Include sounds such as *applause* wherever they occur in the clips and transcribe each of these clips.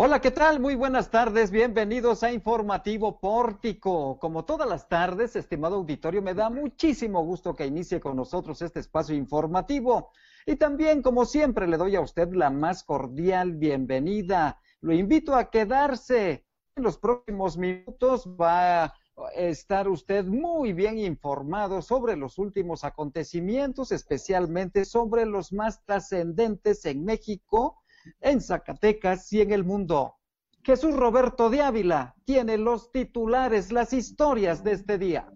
Hola, ¿qué tal? Muy buenas tardes, bienvenidos a Informativo Pórtico. Como todas las tardes, estimado auditorio, me da muchísimo gusto que inicie con nosotros este espacio informativo. Y también, como siempre, le doy a usted la más cordial bienvenida. Lo invito a quedarse. En los próximos minutos va a estar usted muy bien informado sobre los últimos acontecimientos, especialmente sobre los más trascendentes en México en Zacatecas y en el mundo. Jesús Roberto de Ávila tiene los titulares, las historias de este día.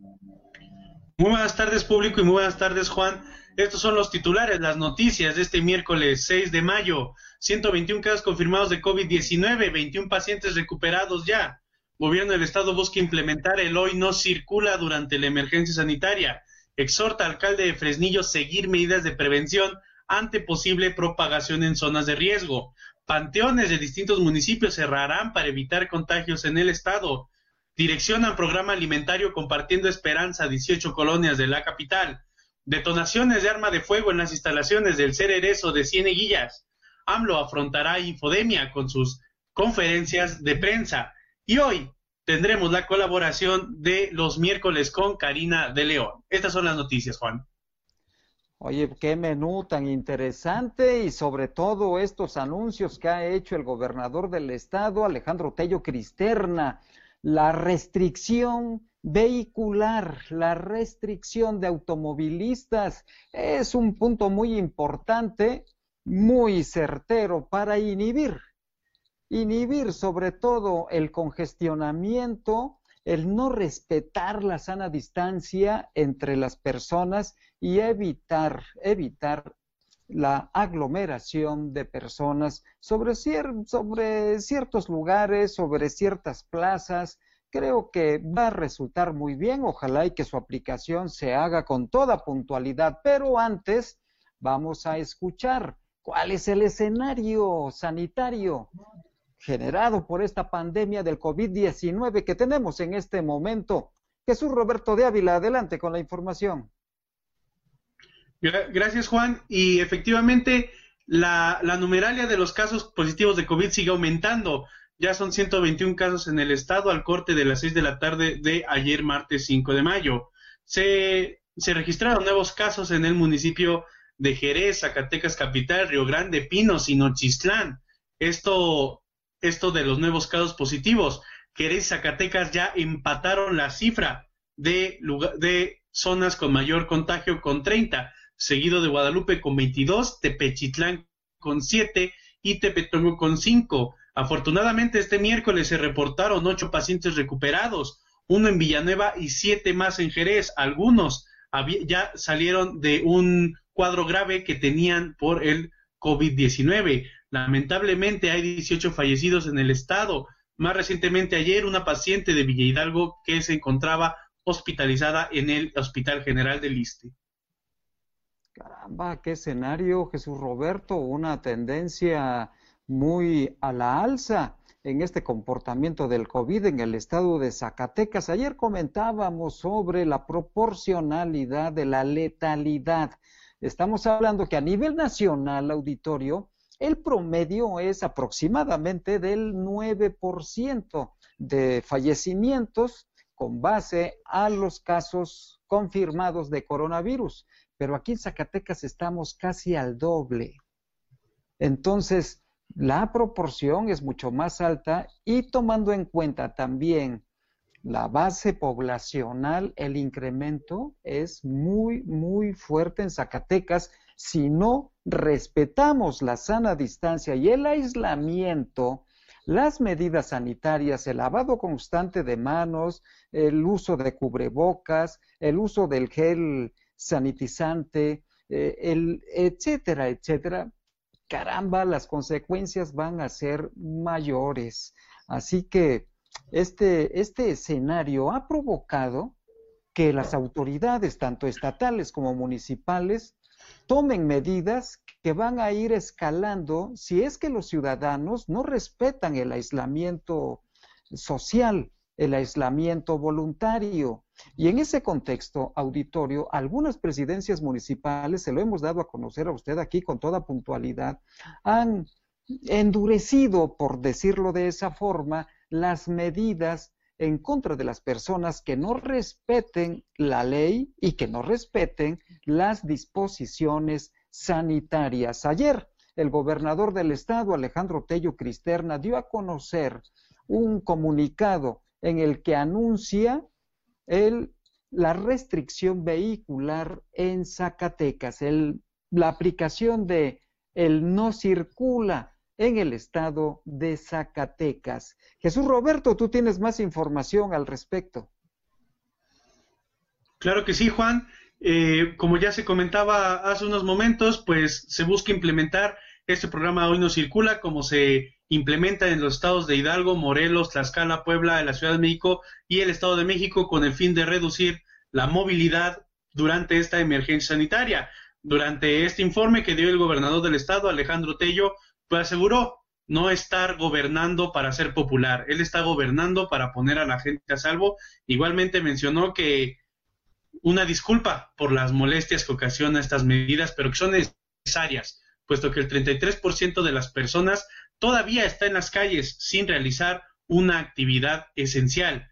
Muy buenas tardes público y muy buenas tardes Juan. Estos son los titulares, las noticias de este miércoles 6 de mayo. 121 casos confirmados de COVID-19, 21 pacientes recuperados ya. Gobierno del Estado busca implementar el hoy no circula durante la emergencia sanitaria. Exhorta al alcalde de Fresnillo seguir medidas de prevención ante posible propagación en zonas de riesgo. Panteones de distintos municipios cerrarán para evitar contagios en el estado. Direccionan programa alimentario compartiendo esperanza a 18 colonias de la capital. Detonaciones de arma de fuego en las instalaciones del Cererezo de Cieneguillas. AMLO afrontará infodemia con sus conferencias de prensa. Y hoy tendremos la colaboración de los miércoles con Karina de León. Estas son las noticias, Juan. Oye, qué menú tan interesante y sobre todo estos anuncios que ha hecho el gobernador del estado, Alejandro Tello Cristerna, la restricción vehicular, la restricción de automovilistas es un punto muy importante, muy certero para inhibir, inhibir sobre todo el congestionamiento, el no respetar la sana distancia entre las personas y evitar, evitar la aglomeración de personas sobre, ciertos lugares, sobre ciertas plazas. Creo que va a resultar muy bien. Ojalá y que su aplicación se haga con toda puntualidad. Pero antes vamos a escuchar cuál es el escenario sanitario generado por esta pandemia del COVID-19 que tenemos en este momento. Jesús Roberto de Ávila, adelante con la información. Gracias, Juan. Y efectivamente, la, numeralia de los casos positivos de COVID sigue aumentando. Ya son 121 casos en el estado al corte de las 6 de la tarde de ayer, martes 5 de mayo. Se, se registraron nuevos casos en el municipio de Jerez, Zacatecas Capital, Río Grande, Pinos y Nochistlán. Esto, esto de los nuevos casos positivos. Jerez y Zacatecas ya empataron la cifra de, de zonas con mayor contagio con 30 seguido de Guadalupe con 22, Tepechitlán con 7 y Tepetongo con 5. Afortunadamente este miércoles se reportaron 8 pacientes recuperados, uno en Villanueva y 7 más en Jerez. Algunos ya salieron de un cuadro grave que tenían por el COVID-19. Lamentablemente hay 18 fallecidos en el estado. Más recientemente ayer una paciente de Villa Hidalgo que se encontraba hospitalizada en el Hospital General del Liste. Caramba, qué escenario, Jesús Roberto, una tendencia muy a la alza en este comportamiento del COVID en el estado de Zacatecas. Ayer comentábamos sobre la proporcionalidad de la letalidad. Estamos hablando que a nivel nacional, auditorio, el promedio es aproximadamente del 9% de fallecimientos con base a los casos confirmados de coronavirus pero aquí en Zacatecas estamos casi al doble. Entonces, la proporción es mucho más alta y tomando en cuenta también la base poblacional, el incremento es muy, muy fuerte en Zacatecas si no respetamos la sana distancia y el aislamiento, las medidas sanitarias, el lavado constante de manos, el uso de cubrebocas, el uso del gel sanitizante, eh, el, etcétera, etcétera, caramba, las consecuencias van a ser mayores. Así que este, este escenario ha provocado que las autoridades, tanto estatales como municipales, tomen medidas que van a ir escalando si es que los ciudadanos no respetan el aislamiento social, el aislamiento voluntario. Y en ese contexto auditorio, algunas presidencias municipales, se lo hemos dado a conocer a usted aquí con toda puntualidad, han endurecido, por decirlo de esa forma, las medidas en contra de las personas que no respeten la ley y que no respeten las disposiciones sanitarias. Ayer, el gobernador del estado, Alejandro Tello Cristerna, dio a conocer un comunicado en el que anuncia el, la restricción vehicular en Zacatecas, la aplicación de el no circula en el estado de Zacatecas. Jesús Roberto, tú tienes más información al respecto. Claro que sí, Juan. Eh, como ya se comentaba hace unos momentos, pues se busca implementar este programa Hoy no circula como se implementa en los estados de Hidalgo, Morelos, Tlaxcala, Puebla, la Ciudad de México y el Estado de México con el fin de reducir la movilidad durante esta emergencia sanitaria. Durante este informe que dio el gobernador del estado, Alejandro Tello, pues aseguró no estar gobernando para ser popular, él está gobernando para poner a la gente a salvo. Igualmente mencionó que una disculpa por las molestias que ocasiona estas medidas, pero que son necesarias, puesto que el 33% de las personas todavía está en las calles sin realizar una actividad esencial.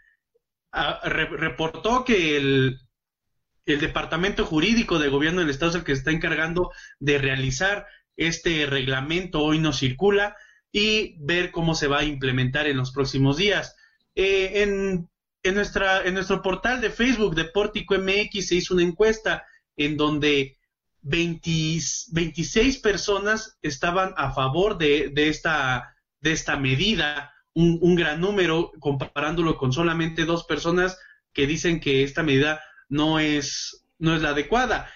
Ah, reportó que el, Departamento Jurídico de Gobierno del Estado es el que está encargando de realizar este reglamento hoy no circula y ver cómo se va a implementar en los próximos días. Eh, en, en, nuestra, en nuestro portal de Facebook de Pórtico MX se hizo una encuesta en donde 26 personas estaban a favor de, de, esta, de esta medida, un, un, gran número comparándolo con solamente dos personas que dicen que esta medida no es, no es la adecuada.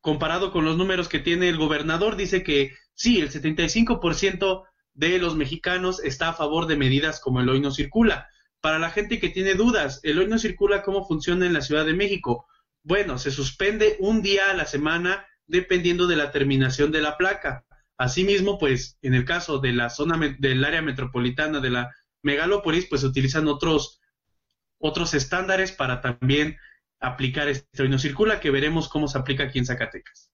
Comparado con los números que tiene el gobernador, dice que sí, el 75% de los mexicanos está a favor de medidas como el hoy no circula. Para la gente que tiene dudas, el hoy no circula, ¿cómo funciona en la Ciudad de México? Bueno, se suspende un día a la semana dependiendo de la terminación de la placa. Asimismo, pues, en el caso de la zona del área metropolitana de la megalópolis, pues utilizan otros, otros estándares para también aplicar este hoy no circula, que veremos cómo se aplica aquí en Zacatecas.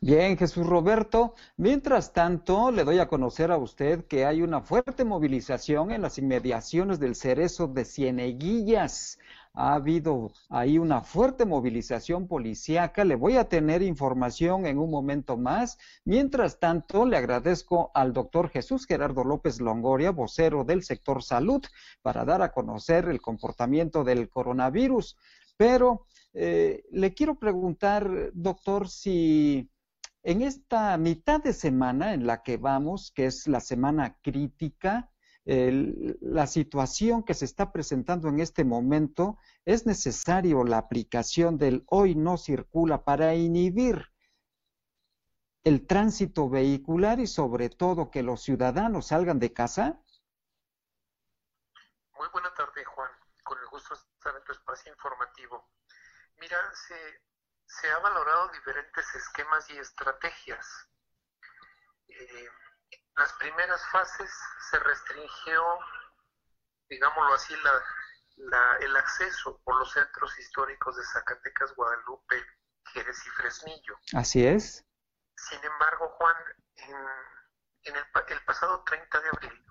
Bien, Jesús Roberto. Mientras tanto, le doy a conocer a usted que hay una fuerte movilización en las inmediaciones del Cerezo de Cieneguillas. Ha habido ahí una fuerte movilización policíaca. Le voy a tener información en un momento más. Mientras tanto, le agradezco al doctor Jesús Gerardo López Longoria, vocero del sector salud, para dar a conocer el comportamiento del coronavirus. Pero eh, le quiero preguntar, doctor, si en esta mitad de semana en la que vamos, que es la semana crítica, la situación que se está presentando en este momento, es necesario la aplicación del hoy no circula para inhibir el tránsito vehicular y sobre todo que los ciudadanos salgan de casa? Muy buena tarde, Juan. Con el gusto de estar en tu espacio informativo. Mira, se, se ha valorado diferentes esquemas y estrategias. Eh, las primeras fases se restringió, digámoslo así, la, el acceso por los centros históricos de Zacatecas, Guadalupe, Jerez y Fresnillo. Así es. Sin embargo, Juan, en, en el, el pasado 30 de abril,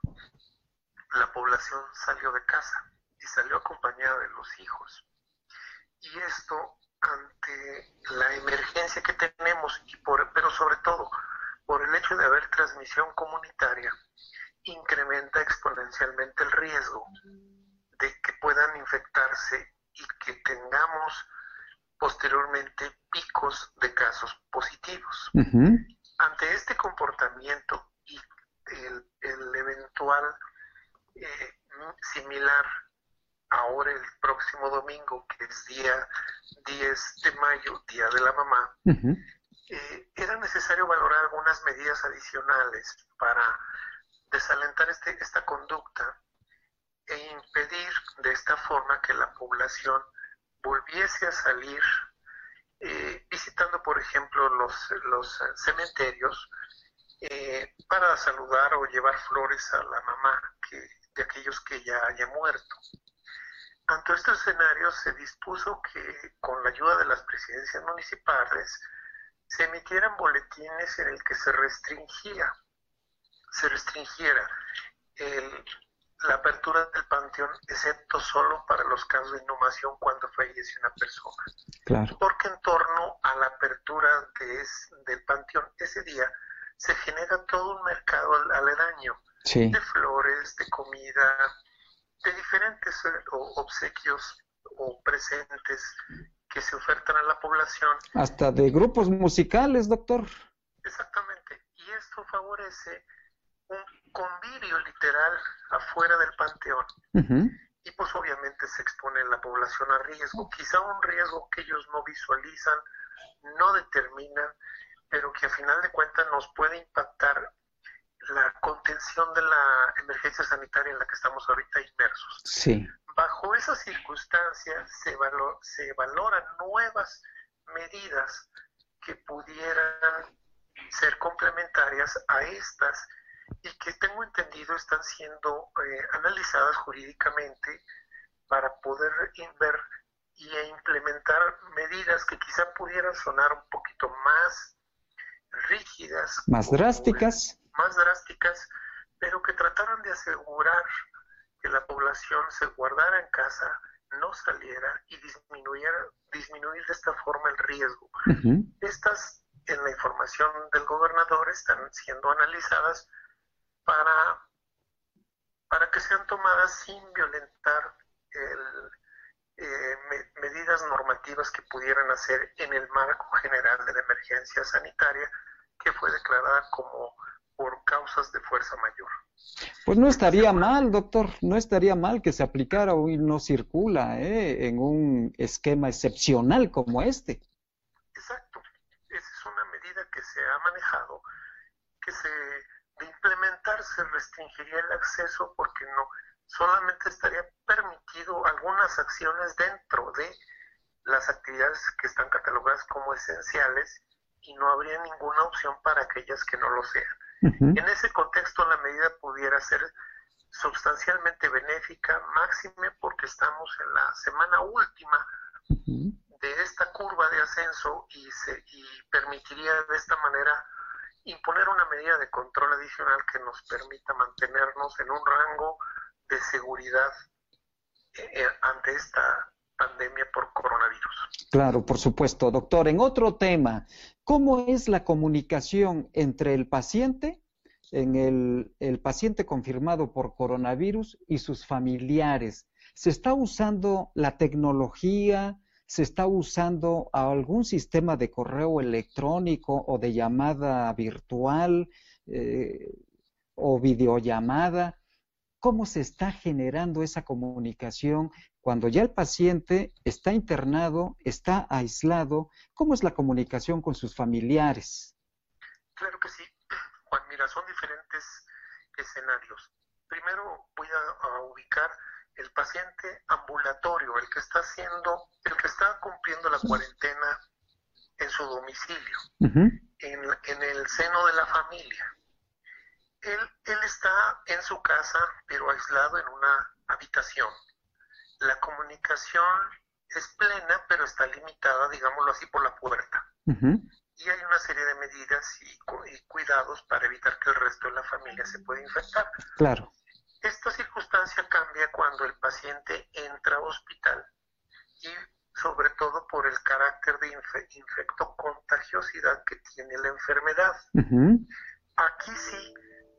la población salió de casa y salió acompañada de los hijos. Y esto ante la emergencia que tenemos, y por, pero sobre todo por el hecho de haber transmisión comunitaria, incrementa exponencialmente el riesgo de que puedan infectarse y que tengamos posteriormente picos de casos positivos. Ante este comportamiento y el, el eventual eh, similar ahora el próximo domingo, que es día 10 de mayo, Día de la Mamá, era necesario valorar algunas medidas adicionales para desalentar este, esta conducta e impedir de esta forma que la población volviese a salir eh, visitando, por ejemplo, los, los cementerios eh, para saludar o llevar flores a la mamá que, de aquellos que ya haya muerto. Ante este escenario se dispuso que con la ayuda de las presidencias municipales se emitieran boletines en el que se restringía, se restringiera la apertura del panteón, excepto solo para los casos de inhumación cuando fallece una persona. Claro. Porque en torno a la apertura de del panteón ese día se genera todo un mercado aledaño de flores, de comida, de diferentes eh, obsequios o presentes que se ofertan a la población. Hasta de grupos musicales, doctor. Exactamente. Y esto favorece un convivio literal afuera del panteón. Y pues obviamente se expone la población a riesgo, quizá un riesgo que ellos no visualizan, no determinan, pero que a final de cuentas nos puede impactar la contención de la emergencia sanitaria en la que estamos ahorita inmersos. Sí. Bajo esas circunstancias se, se valoran nuevas medidas que pudieran ser complementarias a estas y que tengo entendido están siendo eh, analizadas jurídicamente para poder ver y e implementar medidas que quizá pudieran sonar un poquito más rígidas. Más drásticas. Más drásticas, pero que trataran de asegurar que la población se guardara en casa, no saliera y disminuyera, disminuir de esta forma el riesgo. Estas, en la información del gobernador, están siendo analizadas para, para que sean tomadas sin violentar eh, medidas normativas que pudieran hacer en el marco general de la emergencia sanitaria que fue declarada como por causas de fuerza mayor. Pues no estaría mal, doctor, no estaría mal que se aplicara hoy no circula ¿eh? en un esquema excepcional como este. Exacto, esa es una medida que se ha manejado, que se de implementarse restringiría el acceso porque no solamente estaría permitido algunas acciones dentro de las actividades que están catalogadas como esenciales y no habría ninguna opción para aquellas que no lo sean. En ese contexto la medida pudiera ser sustancialmente benéfica, máxime porque estamos en la semana última de esta curva de ascenso y, se, y permitiría de esta manera imponer una medida de control adicional que nos permita mantenernos en un rango de seguridad eh, eh, ante esta pandemia por coronavirus. Claro, por supuesto, doctor. En otro tema, ¿cómo es la comunicación entre el paciente, en el, paciente confirmado por coronavirus y sus familiares? ¿Se está usando la tecnología? se está usando algún sistema de correo electrónico o de llamada virtual eh, o videollamada. ¿Cómo se está generando esa comunicación cuando ya el paciente está internado, está aislado? ¿Cómo es la comunicación con sus familiares? Claro que sí, *clears throat* Juan. Mira, son diferentes escenarios. Primero voy a ubicar el paciente ambulatorio, el que está haciendo, el que está cumpliendo la cuarentena en su domicilio, en, el seno de la familia. Él, él está en su casa, pero aislado en una habitación. La comunicación es plena, pero está limitada, digámoslo así, por la puerta. Y hay una serie de medidas y, y, cuidados para evitar que el resto de la familia se pueda infectar. Claro. Esta circunstancia cambia cuando el paciente entra a hospital y sobre todo por el carácter de infectocontagiosidad que tiene la enfermedad. Aquí sí,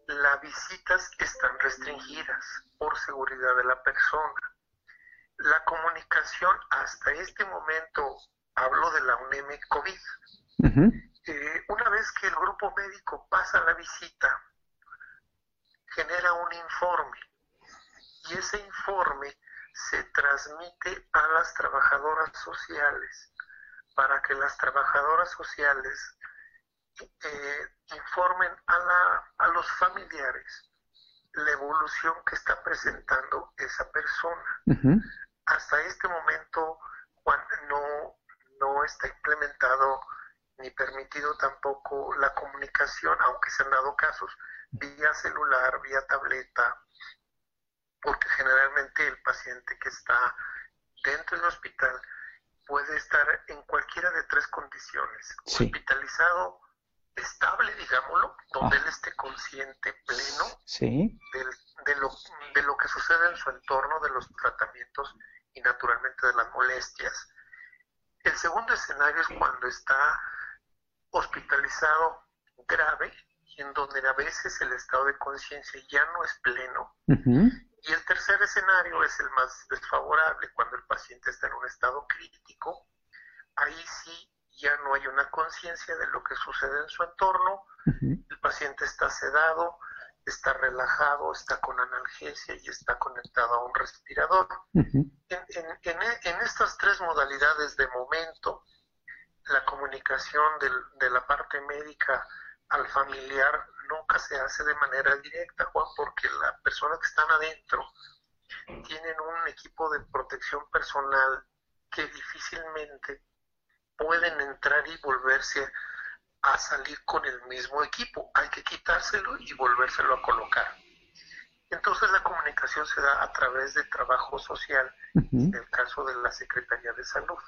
las visitas están restringidas por seguridad de la persona. La comunicación hasta este momento, hablo de la UNEM COVID, eh, una vez que el grupo médico pasa la visita, genera un informe. Y ese informe se transmite a las trabajadoras sociales para que las trabajadoras sociales eh, informen a, la, a los familiares la evolución que está presentando esa persona. Hasta este momento, no, no está implementado ni permitido tampoco la comunicación, aunque se han dado casos, vía celular, vía tableta, porque generalmente el paciente que está dentro del hospital puede estar en cualquiera de tres condiciones, hospitalizado, estable, digámoslo, donde él esté consciente pleno de, lo, de lo que sucede en su entorno, de los tratamientos y naturalmente de las molestias. El segundo escenario es cuando está hospitalizado grave y en donde a veces el estado de conciencia ya no es pleno. Y el tercer escenario es el más desfavorable, cuando el paciente está en un estado crítico. Ahí sí ya no hay una conciencia de lo que sucede en su entorno, el paciente está sedado, está relajado, está con analgesia y está conectado a un respirador. en, en, estas tres modalidades de momento, la comunicación de la parte médica al familiar nunca se hace de manera directa, Juan, porque las personas que están adentro tienen un equipo de protección personal que difícilmente pueden entrar y volverse a salir con el mismo equipo. Hay que quitárselo y volvérselo a colocar. Entonces la comunicación se da a través de trabajo social, en el caso de la Secretaría de Salud.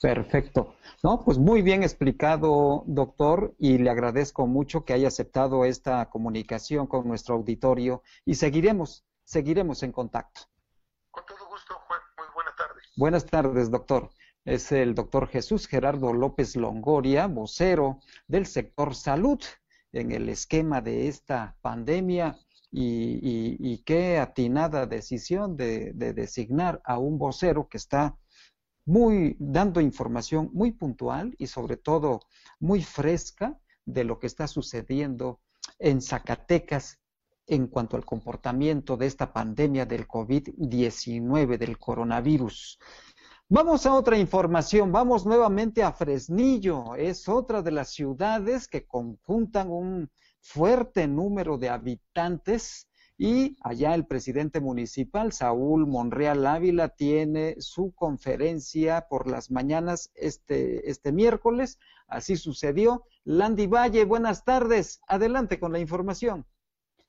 Perfecto. No, pues muy bien explicado, doctor, y le agradezco mucho que haya aceptado esta comunicación con nuestro auditorio y seguiremos, seguiremos en contacto. Con todo gusto, Juan. Muy buena tarde. Buenas tardes, doctor es el doctor Jesús Gerardo López Longoria, vocero del sector salud en el esquema de esta pandemia y, qué atinada decisión de, designar a un vocero que está muy dando información muy puntual y sobre todo muy fresca de lo que está sucediendo en Zacatecas en cuanto al comportamiento de esta pandemia del COVID-19, del coronavirus. Vamos a otra información, vamos nuevamente a Fresnillo, es otra de las ciudades que conjuntan un fuerte número de habitantes y allá el presidente municipal, Saúl Monreal Ávila, tiene su conferencia por las mañanas este, este miércoles, así sucedió. Landy Valle, buenas tardes, adelante con la información.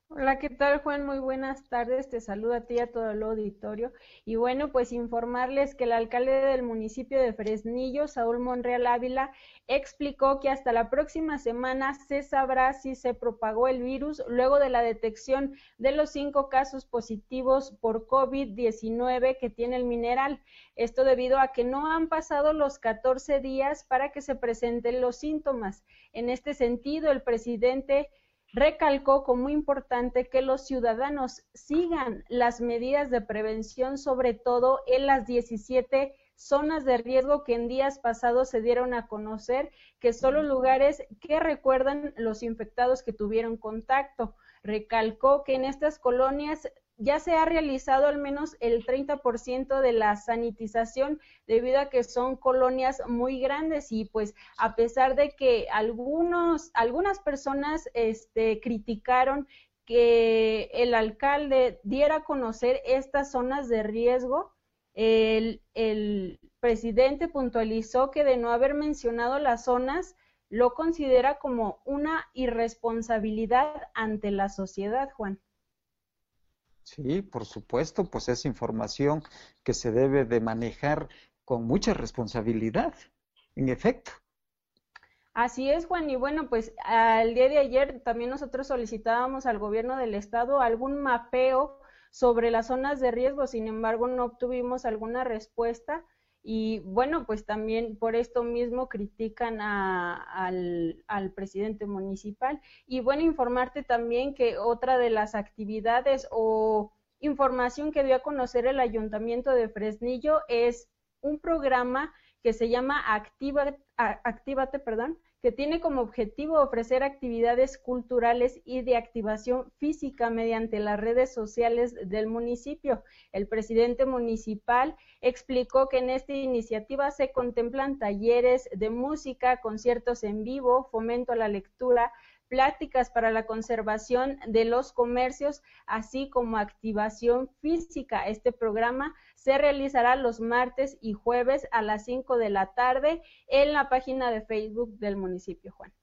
Hola, ¿qué tal Juan? Muy buenas tardes. Te saludo a ti y a todo el auditorio. Y bueno, pues informarles que el alcalde del municipio de Fresnillo, Saúl Monreal Ávila, explicó que hasta la próxima semana se sabrá si se propagó el virus luego de la detección de los cinco casos positivos por COVID-19 que tiene el mineral. Esto debido a que no han pasado los 14 días para que se presenten los síntomas. En este sentido, el presidente recalcó como importante que los ciudadanos sigan las medidas de prevención, sobre todo en las 17 zonas de riesgo que en días pasados se dieron a conocer, que son los lugares que recuerdan los infectados que tuvieron contacto. Recalcó que en estas colonias ya se ha realizado al menos el 30% de la sanitización debido a que son colonias muy grandes y pues a pesar de que algunos algunas personas este criticaron que el alcalde diera a conocer estas zonas de riesgo, el, el presidente puntualizó que de no haber mencionado las zonas lo considera como una irresponsabilidad ante la sociedad, Juan. Sí, por supuesto, pues es información que se debe de manejar con mucha responsabilidad, en efecto. Así es, Juan. Y bueno, pues al día de ayer también nosotros solicitábamos al gobierno del estado algún mapeo sobre las zonas de riesgo, sin embargo no obtuvimos alguna respuesta. Y bueno, pues también por esto mismo critican al, al, presidente municipal. Y bueno, informarte también que otra de las actividades o información que dio a conocer el ayuntamiento de Fresnillo es un programa que se llama Activa, Actívate, perdón, que tiene como objetivo ofrecer actividades culturales y de activación física mediante las redes sociales del municipio. El presidente municipal explicó que en esta iniciativa se contemplan talleres de música, conciertos en vivo, fomento a la lectura, pláticas para la conservación de los comercios, así como activación física. Este programa se realizará los martes y jueves a las 5 de la tarde en la página de Facebook del municipio, Juan.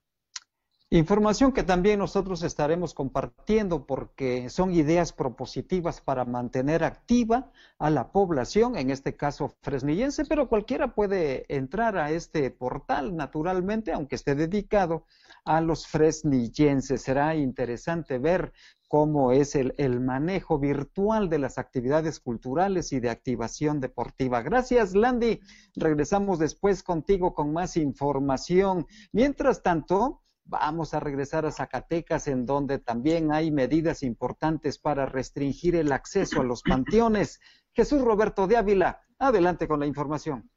Información que también nosotros estaremos compartiendo porque son ideas propositivas para mantener activa a la población, en este caso fresnillense, pero cualquiera puede entrar a este portal naturalmente, aunque esté dedicado a los fresnillenses. Será interesante ver cómo es el, el, manejo virtual de las actividades culturales y de activación deportiva. Gracias, Landy. Regresamos después contigo con más información. Mientras tanto, Vamos a regresar a Zacatecas, en donde también hay medidas importantes para restringir el acceso a los panteones. Jesús Roberto de Ávila, adelante con la información.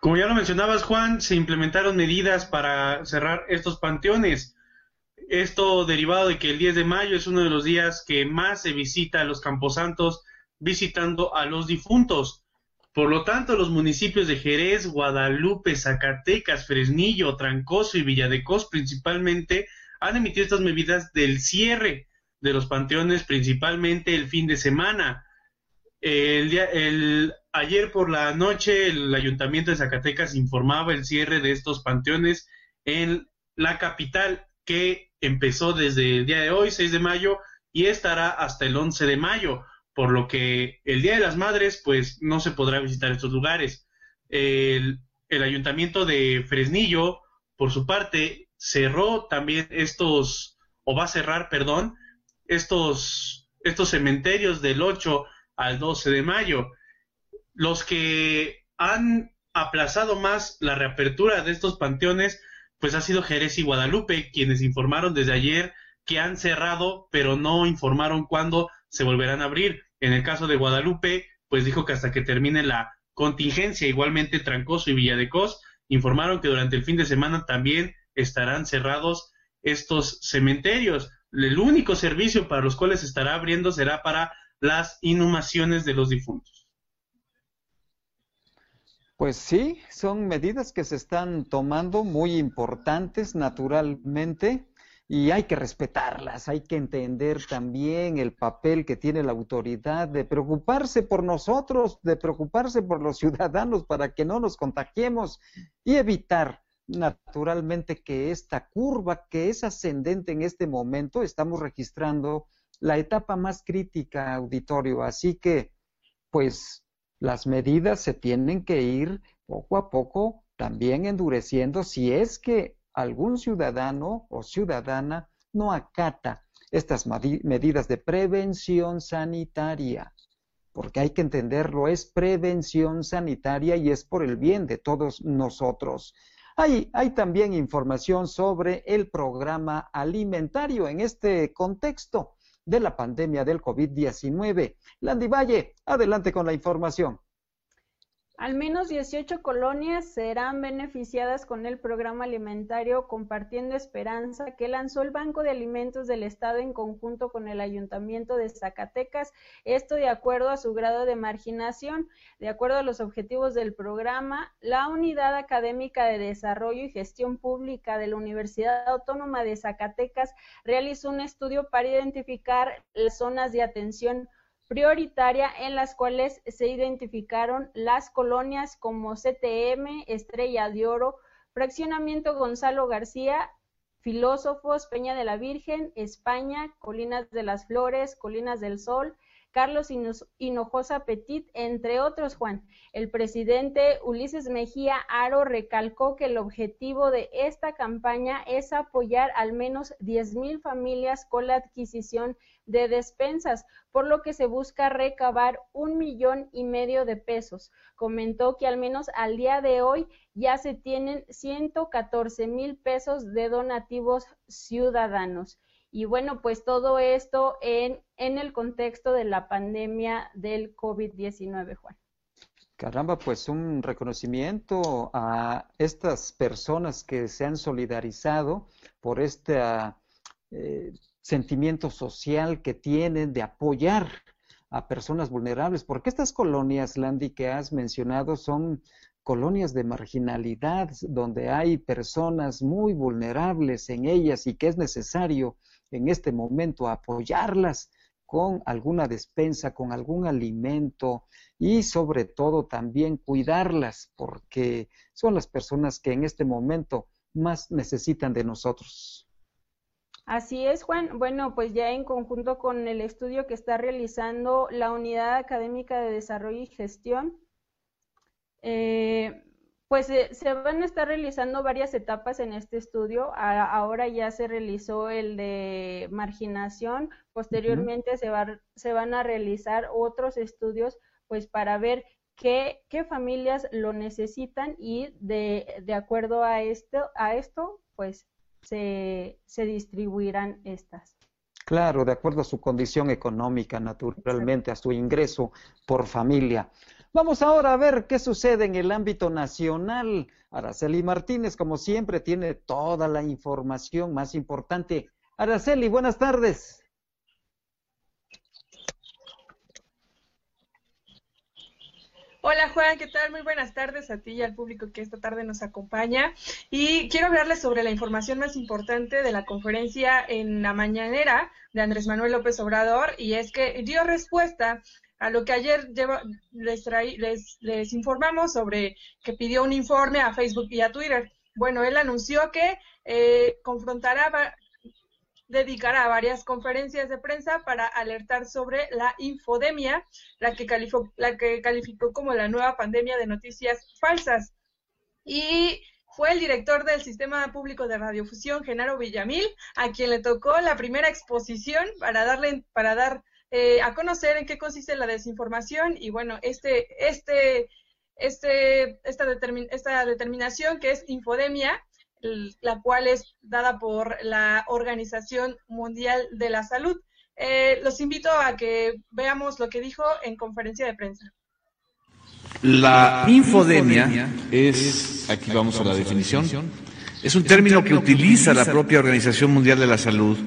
Como ya lo mencionabas, Juan, se implementaron medidas para cerrar estos panteones. Esto derivado de que el 10 de mayo es uno de los días que más se visita a los camposantos visitando a los difuntos. Por lo tanto, los municipios de Jerez, Guadalupe, Zacatecas, Fresnillo, Trancoso y Villadecos principalmente han emitido estas medidas del cierre de los panteones principalmente el fin de semana. El día, el, ayer por la noche el ayuntamiento de Zacatecas informaba el cierre de estos panteones en la capital que empezó desde el día de hoy, 6 de mayo, y estará hasta el 11 de mayo por lo que el Día de las Madres, pues no se podrá visitar estos lugares. El, ayuntamiento de Fresnillo, por su parte, cerró también estos, o va a cerrar, perdón, estos, estos cementerios del 8 al 12 de mayo. Los que han aplazado más la reapertura de estos panteones, pues ha sido Jerez y Guadalupe, quienes informaron desde ayer que han cerrado, pero no informaron cuándo se volverán a abrir. En el caso de Guadalupe, pues dijo que hasta que termine la contingencia, igualmente Trancoso y Villadecos, informaron que durante el fin de semana también estarán cerrados estos cementerios. El único servicio para los cuales estará abriendo será para las inhumaciones de los difuntos. Pues sí, son medidas que se están tomando muy importantes naturalmente y hay que respetarlas, hay que entender también el papel que tiene la autoridad de preocuparse por nosotros, de preocuparse por los ciudadanos para que no nos contagiemos y evitar naturalmente que esta curva que es ascendente en este momento, estamos registrando la etapa más crítica, auditorio, así que pues las medidas se tienen que ir poco a poco también endureciendo si es que algún ciudadano o ciudadana no acata estas medidas de prevención sanitaria, porque hay que entenderlo, es prevención sanitaria y es por el bien de todos nosotros. Hay, hay también información sobre el programa alimentario en este contexto de la pandemia del COVID-19. Landy Valle, adelante con la información. Al menos 18 colonias serán beneficiadas con el programa alimentario Compartiendo Esperanza que lanzó el Banco de Alimentos del Estado en conjunto con el Ayuntamiento de Zacatecas, esto de acuerdo a su grado de marginación. De acuerdo a los objetivos del programa, la Unidad Académica de Desarrollo y Gestión Pública de la Universidad Autónoma de Zacatecas realizó un estudio para identificar las zonas de atención prioritaria en las cuales se identificaron las colonias como CTM, Estrella de Oro, Fraccionamiento Gonzalo García, Filósofos, Peña de la Virgen, España, Colinas de las Flores, Colinas del Sol, Carlos Hinojosa Petit, entre otros, Juan. El presidente Ulises Mejía Aro recalcó que el objetivo de esta campaña es apoyar al menos 10.000 familias con la adquisición de despensas, por lo que se busca recabar un millón y medio de pesos. Comentó que al menos al día de hoy ya se tienen 114 mil pesos de donativos ciudadanos. Y bueno, pues todo esto en, el contexto de la pandemia del COVID-19, Juan. Caramba, pues un reconocimiento a estas personas que se han solidarizado por este eh, sentimiento social que tienen de apoyar a personas vulnerables, porque estas colonias, Landy, que has mencionado, son colonias de marginalidad, donde hay personas muy vulnerables en ellas y que es necesario en este momento apoyarlas con alguna despensa, con algún alimento y sobre todo también cuidarlas porque son las personas que en este momento más necesitan de nosotros. Así es, Juan. Bueno, pues ya en conjunto con el estudio que está realizando la Unidad Académica de Desarrollo y Gestión, eh, pues eh, se van a estar realizando varias etapas en este estudio. ahora ya se realizó el de marginación. Posteriormente se, va, se van a realizar otros estudios, pues para ver qué, qué familias lo necesitan y de, de acuerdo a esto, a esto, pues se, se distribuirán estas. Claro, de acuerdo a su condición económica, naturalmente, a su ingreso por familia. Vamos ahora a ver qué sucede en el ámbito nacional. Araceli Martínez, como siempre, tiene toda la información más importante. Araceli, buenas tardes. Hola Juan, ¿qué tal? Muy buenas tardes a ti y al público que esta tarde nos acompaña. Y quiero hablarles sobre la información más importante de la conferencia en la mañanera de Andrés Manuel López Obrador y es que dio respuesta a lo que ayer les, les, les informamos sobre que pidió un informe a Facebook y a Twitter. Bueno, él anunció que eh, confrontará dedicará varias conferencias de prensa para alertar sobre la infodemia, la que, calificó, la que calificó como la nueva pandemia de noticias falsas. Y fue el director del Sistema Público de Radiofusión, Genaro Villamil, a quien le tocó la primera exposición para darle, para dar eh, a conocer en qué consiste la desinformación y bueno, este, este, este, esta, esta determinación que es infodemia la cual es dada por la Organización Mundial de la Salud. Eh, los invito a que veamos lo que dijo en conferencia de prensa. La infodemia es, aquí vamos a la definición, es un término que utiliza la propia Organización Mundial de la Salud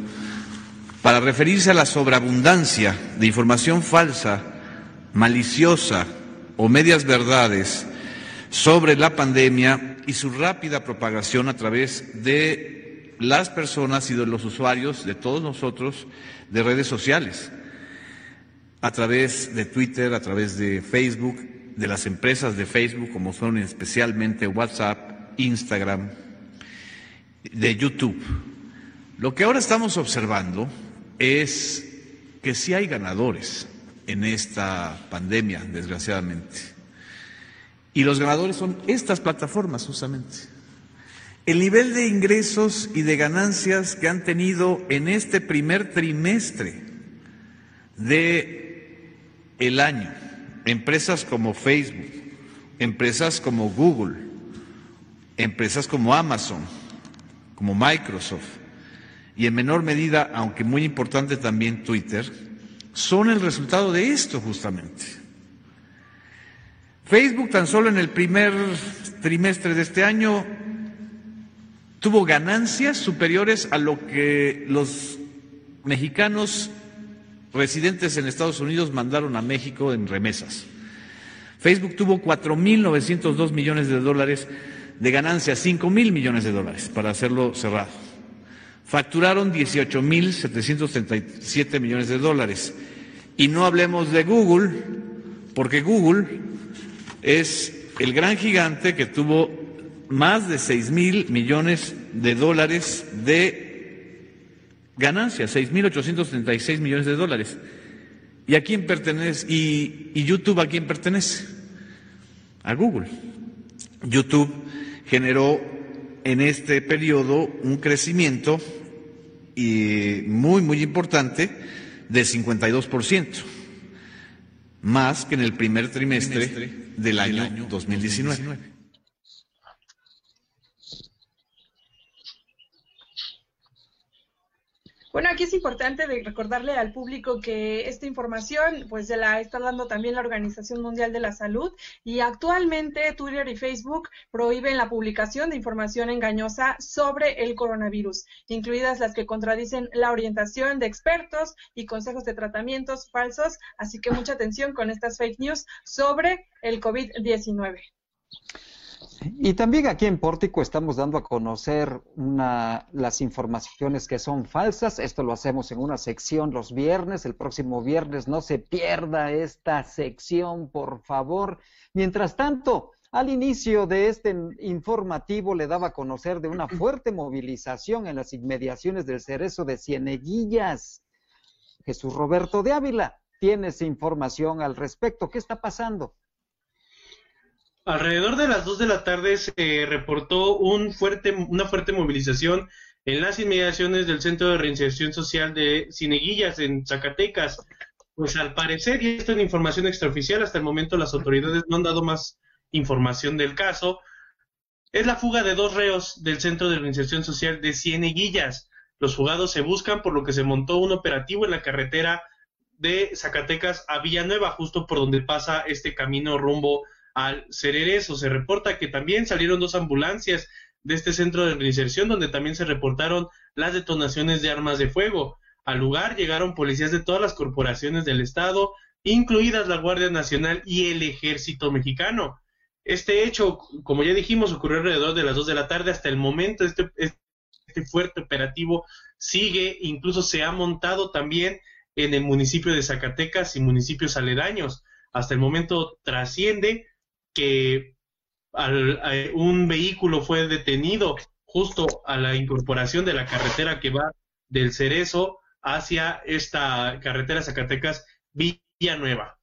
para referirse a la sobreabundancia de información falsa, maliciosa o medias verdades sobre la pandemia y su rápida propagación a través de las personas y de los usuarios, de todos nosotros, de redes sociales, a través de Twitter, a través de Facebook, de las empresas de Facebook, como son especialmente WhatsApp, Instagram, de YouTube. Lo que ahora estamos observando es que sí hay ganadores en esta pandemia, desgraciadamente. Y los ganadores son estas plataformas justamente. El nivel de ingresos y de ganancias que han tenido en este primer trimestre de el año, empresas como Facebook, empresas como Google, empresas como Amazon, como Microsoft y en menor medida, aunque muy importante también Twitter, son el resultado de esto justamente. Facebook tan solo en el primer trimestre de este año tuvo ganancias superiores a lo que los mexicanos residentes en Estados Unidos mandaron a México en remesas. Facebook tuvo 4.902 millones de dólares de ganancias, 5.000 millones de dólares, para hacerlo cerrado. Facturaron 18.737 millones de dólares. Y no hablemos de Google, porque Google es el gran gigante que tuvo más de seis mil millones de dólares de ganancias, seis mil ochocientos seis millones de dólares. ¿Y a quién pertenece? ¿Y, ¿Y YouTube a quién pertenece? A Google. YouTube generó en este periodo un crecimiento y muy, muy importante de 52% más que en el primer trimestre del año 2019. Bueno, aquí es importante recordarle al público que esta información pues se la está dando también la Organización Mundial de la Salud y actualmente Twitter y Facebook prohíben la publicación de información engañosa sobre el coronavirus, incluidas las que contradicen la orientación de expertos y consejos de tratamientos falsos, así que mucha atención con estas fake news sobre el COVID-19. Y también aquí en Pórtico estamos dando a conocer una, las informaciones que son falsas. Esto lo hacemos en una sección los viernes. El próximo viernes no se pierda esta sección, por favor. Mientras tanto, al inicio de este informativo le daba a conocer de una *clears throat* fuerte movilización en las inmediaciones del Cerezo de Cieneguillas. Jesús Roberto de Ávila, ¿tienes información al respecto? ¿Qué está pasando? Alrededor de las 2 de la tarde se reportó un fuerte, una fuerte movilización en las inmediaciones del Centro de Reinserción Social de Cineguillas, en Zacatecas. Pues al parecer, y esto es información extraoficial, hasta el momento las autoridades no han dado más información del caso, es la fuga de dos reos del Centro de Reinserción Social de Cieneguillas. Los fugados se buscan, por lo que se montó un operativo en la carretera de Zacatecas a Villanueva, justo por donde pasa este camino rumbo al Cererezo. Se reporta que también salieron dos ambulancias de este centro de reinserción donde también se reportaron las detonaciones de armas de fuego. Al lugar llegaron policías de todas las corporaciones del Estado, incluidas la Guardia Nacional y el Ejército Mexicano. Este hecho, como ya dijimos, ocurrió alrededor de las dos de la tarde. Hasta el momento, este, este fuerte operativo sigue, incluso se ha montado también en el municipio de Zacatecas y municipios aledaños. Hasta el momento trasciende que un vehículo fue detenido justo a la incorporación de la carretera que va del Cerezo hacia esta carretera Zacatecas Villanueva.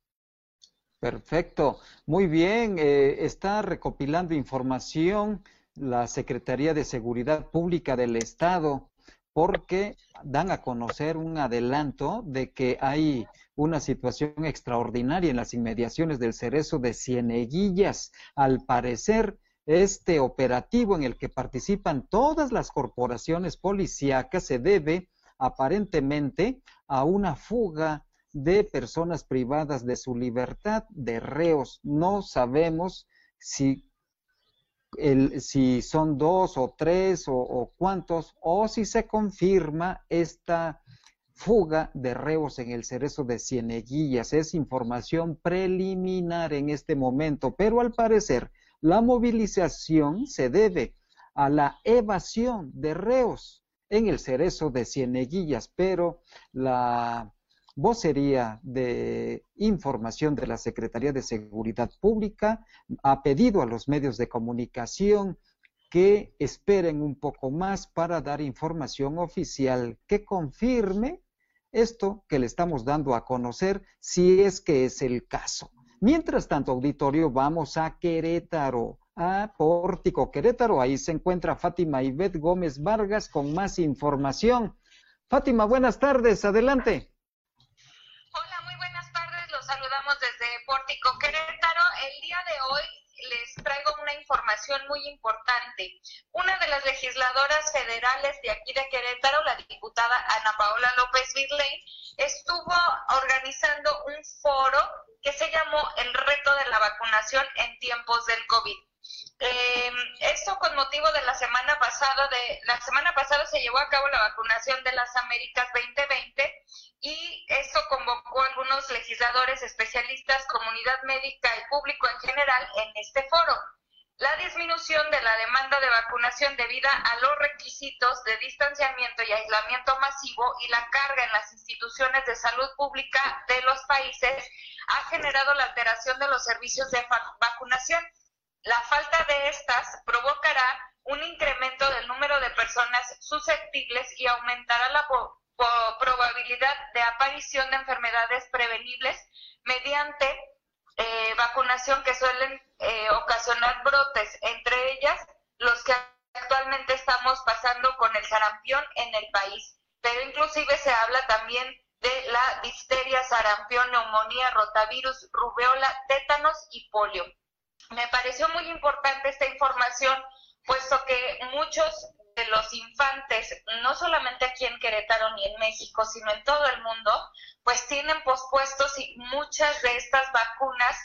Perfecto, muy bien. Eh, está recopilando información la Secretaría de Seguridad Pública del Estado porque dan a conocer un adelanto de que hay una situación extraordinaria en las inmediaciones del cerezo de Cieneguillas. Al parecer, este operativo en el que participan todas las corporaciones policíacas se debe aparentemente a una fuga de personas privadas de su libertad, de reos. No sabemos si el, si son dos o tres o, cuántos, o si se confirma esta fuga de reos en el cerezo de Cieneguillas. Es información preliminar en este momento, pero al parecer la movilización se debe a la evasión de reos en el cerezo de Cieneguillas, pero la vocería de información de la Secretaría de Seguridad Pública ha pedido a los medios de comunicación que esperen un poco más para dar información oficial que confirme esto que le estamos dando a conocer si es que es el caso. Mientras tanto, auditorio, vamos a Querétaro, a Pórtico Querétaro. Ahí se encuentra Fátima Ivette Gómez Vargas con más información. Fátima, buenas tardes, adelante. Traigo una información muy importante. Una de las legisladoras federales de aquí de Querétaro, la diputada Ana Paola López Virley, estuvo organizando un foro que se llamó El reto de la vacunación en tiempos del COVID. Eh, esto con motivo de la semana pasada, de la semana pasada se llevó a cabo la vacunación de las Américas 2020 y esto convocó a algunos legisladores, especialistas, comunidad médica y público en general en este foro. La disminución de la demanda de vacunación debido a los requisitos de distanciamiento y aislamiento masivo y la carga en las instituciones de salud pública de los países ha generado la alteración de los servicios de vacunación la falta de estas provocará un incremento del número de personas susceptibles y aumentará la probabilidad de aparición de enfermedades prevenibles mediante eh, vacunación que suelen eh, ocasionar brotes, entre ellas los que actualmente estamos pasando con el sarampión en el país. Pero inclusive se habla también de la difteria, sarampión, neumonía, rotavirus, rubeola, tétanos y polio. Me pareció muy importante esta información, puesto que muchos de los infantes, no solamente aquí en Querétaro ni en México, sino en todo el mundo, pues tienen pospuestos y muchas de estas vacunas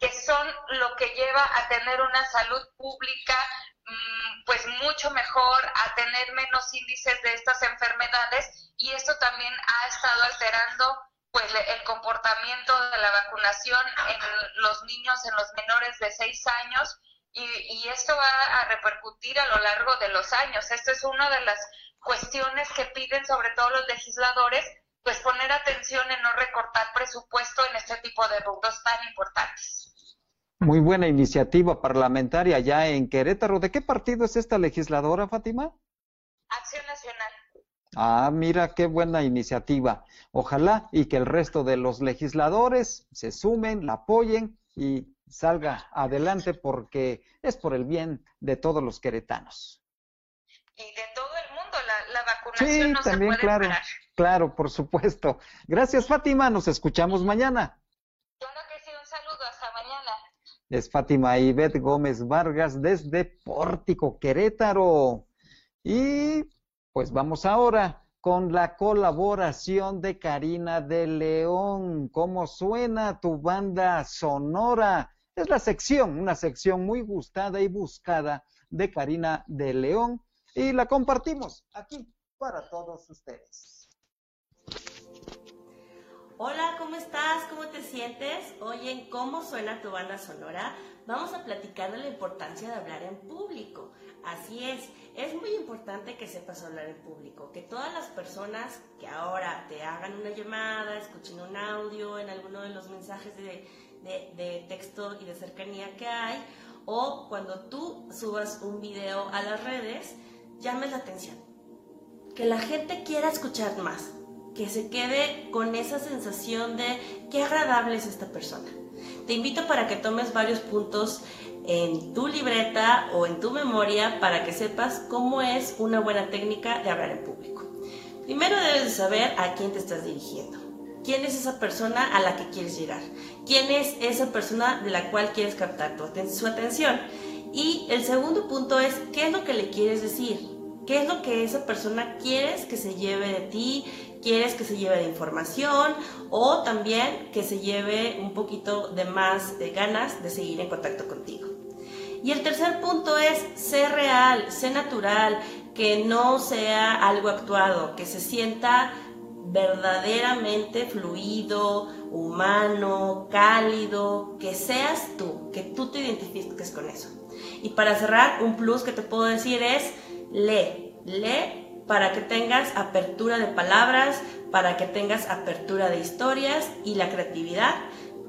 que son lo que lleva a tener una salud pública mm, pues mucho mejor, a tener menos índices de estas enfermedades y esto también ha estado alterando pues el comportamiento de la vacunación en los niños, en los menores de 6 años y, esto va a repercutir a lo largo de los años. Esta es una de las cuestiones que piden sobre todo los legisladores, pues poner atención en no recortar presupuesto en este tipo de rubros tan importantes. Muy buena iniciativa parlamentaria ya en Querétaro. ¿De qué partido es esta legisladora, Fátima? Acción Nacional. Ah, mira qué buena iniciativa. Ojalá y que el resto de los legisladores se sumen, la apoyen y salga adelante porque es por el bien de todos los queretanos. Y de todo el mundo, la, vacunación sí, no también, se puede claro, claro, por supuesto. Gracias, Fátima, nos escuchamos mañana. Claro que sí, un saludo, hasta mañana. Es Fátima Ivette Gómez Vargas desde Pórtico, Querétaro. Y pues vamos ahora con la colaboración de Karina de León. ¿Cómo suena tu banda sonora? Es la sección, una sección muy gustada y buscada de Karina de León y la compartimos aquí para todos ustedes. Hola, ¿cómo estás? ¿Cómo te sientes? Oye, ¿cómo suena tu banda sonora? Vamos a platicar de la importancia de hablar en público. Así es, es muy importante que sepas hablar en público, que todas las personas que ahora te hagan una llamada, escuchen un audio en alguno de los mensajes de, de, texto y de cercanía que hay, o cuando tú subas un video a las redes, llames la atención. Que la gente quiera escuchar más, que se quede con esa sensación de qué agradable es esta persona. Te invito para que tomes varios puntos en tu libreta o en tu memoria para que sepas cómo es una buena técnica de hablar en público. Primero debes saber a quién te estás dirigiendo. ¿Quién es esa persona a la que quieres llegar? ¿Quién es esa persona de la cual quieres captar tu su atención? Y el segundo punto es, ¿qué es lo que le quieres decir? ¿Qué es lo que esa persona quieres que se lleve de ti? ¿Quieres que se lleve de información? O también que se lleve un poquito de más de ganas de seguir en contacto contigo. Y el tercer punto es ser real, ser natural, que no sea algo actuado, que se sienta verdaderamente fluido, humano, cálido, que seas tú, que tú te identifiques con eso. Y para cerrar, un plus que te puedo decir es lee, lee para que tengas apertura de palabras, para que tengas apertura de historias y la creatividad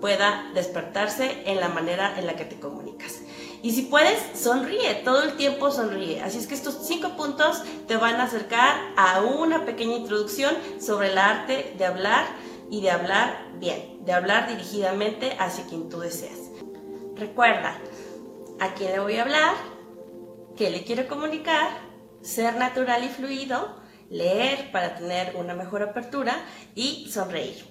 pueda despertarse en la manera en la que te comunicas. Y si puedes, sonríe, todo el tiempo sonríe. Así es que estos cinco puntos te van a acercar a una pequeña introducción sobre el arte de hablar y de hablar bien, de hablar dirigidamente hacia quien tú deseas. Recuerda, a quién le voy a hablar, qué le quiero comunicar, ser natural y fluido, leer para tener una mejor apertura y sonreír.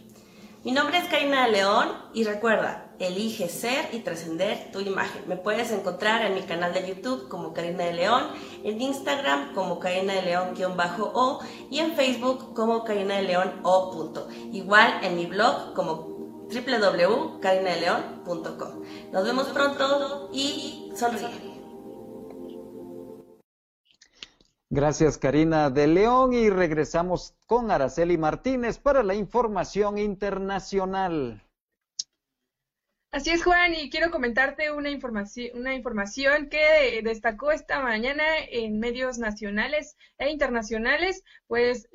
Mi nombre es Karina León y recuerda, elige ser y trascender tu imagen. Me puedes encontrar en mi canal de YouTube como Karina de León, en Instagram como Karina de León-O y en Facebook como Karina de León O. Igual en mi blog como www.carinadeleon.com. Nos vemos pronto y sonríe. Gracias Karina de León y regresamos con Araceli Martínez para la información internacional. Así es, Juan, y quiero comentarte una información, una información que destacó esta mañana en medios nacionales e internacionales, pues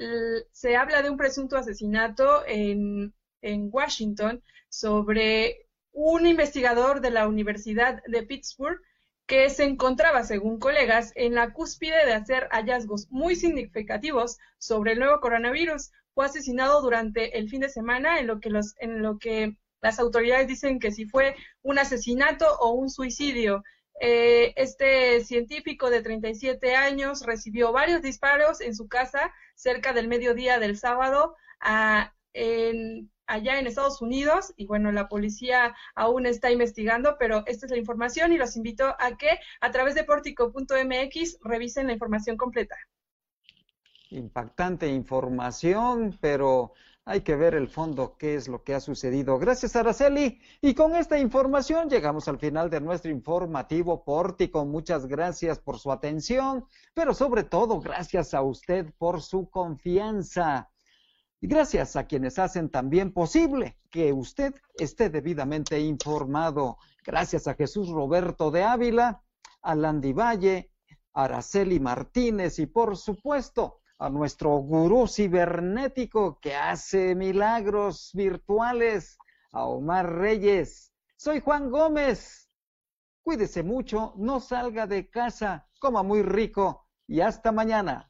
se habla de un presunto asesinato en, en Washington sobre un investigador de la Universidad de Pittsburgh que se encontraba, según colegas, en la cúspide de hacer hallazgos muy significativos sobre el nuevo coronavirus. Fue asesinado durante el fin de semana, en lo que, los, en lo que las autoridades dicen que si fue un asesinato o un suicidio. Eh, este científico de 37 años recibió varios disparos en su casa cerca del mediodía del sábado a, en, allá en Estados Unidos y bueno, la policía aún está investigando, pero esta es la información y los invito a que a través de portico.mx revisen la información completa. Impactante información, pero hay que ver el fondo, qué es lo que ha sucedido. Gracias, Araceli. Y con esta información llegamos al final de nuestro informativo Pórtico. Muchas gracias por su atención, pero sobre todo gracias a usted por su confianza. Gracias a quienes hacen también posible que usted esté debidamente informado. Gracias a Jesús Roberto de Ávila a Landy Valle, Araceli Martínez y por supuesto a nuestro gurú cibernético que hace milagros virtuales, a Omar Reyes. Soy Juan Gómez. Cuídese mucho, no salga de casa, coma muy rico y hasta mañana.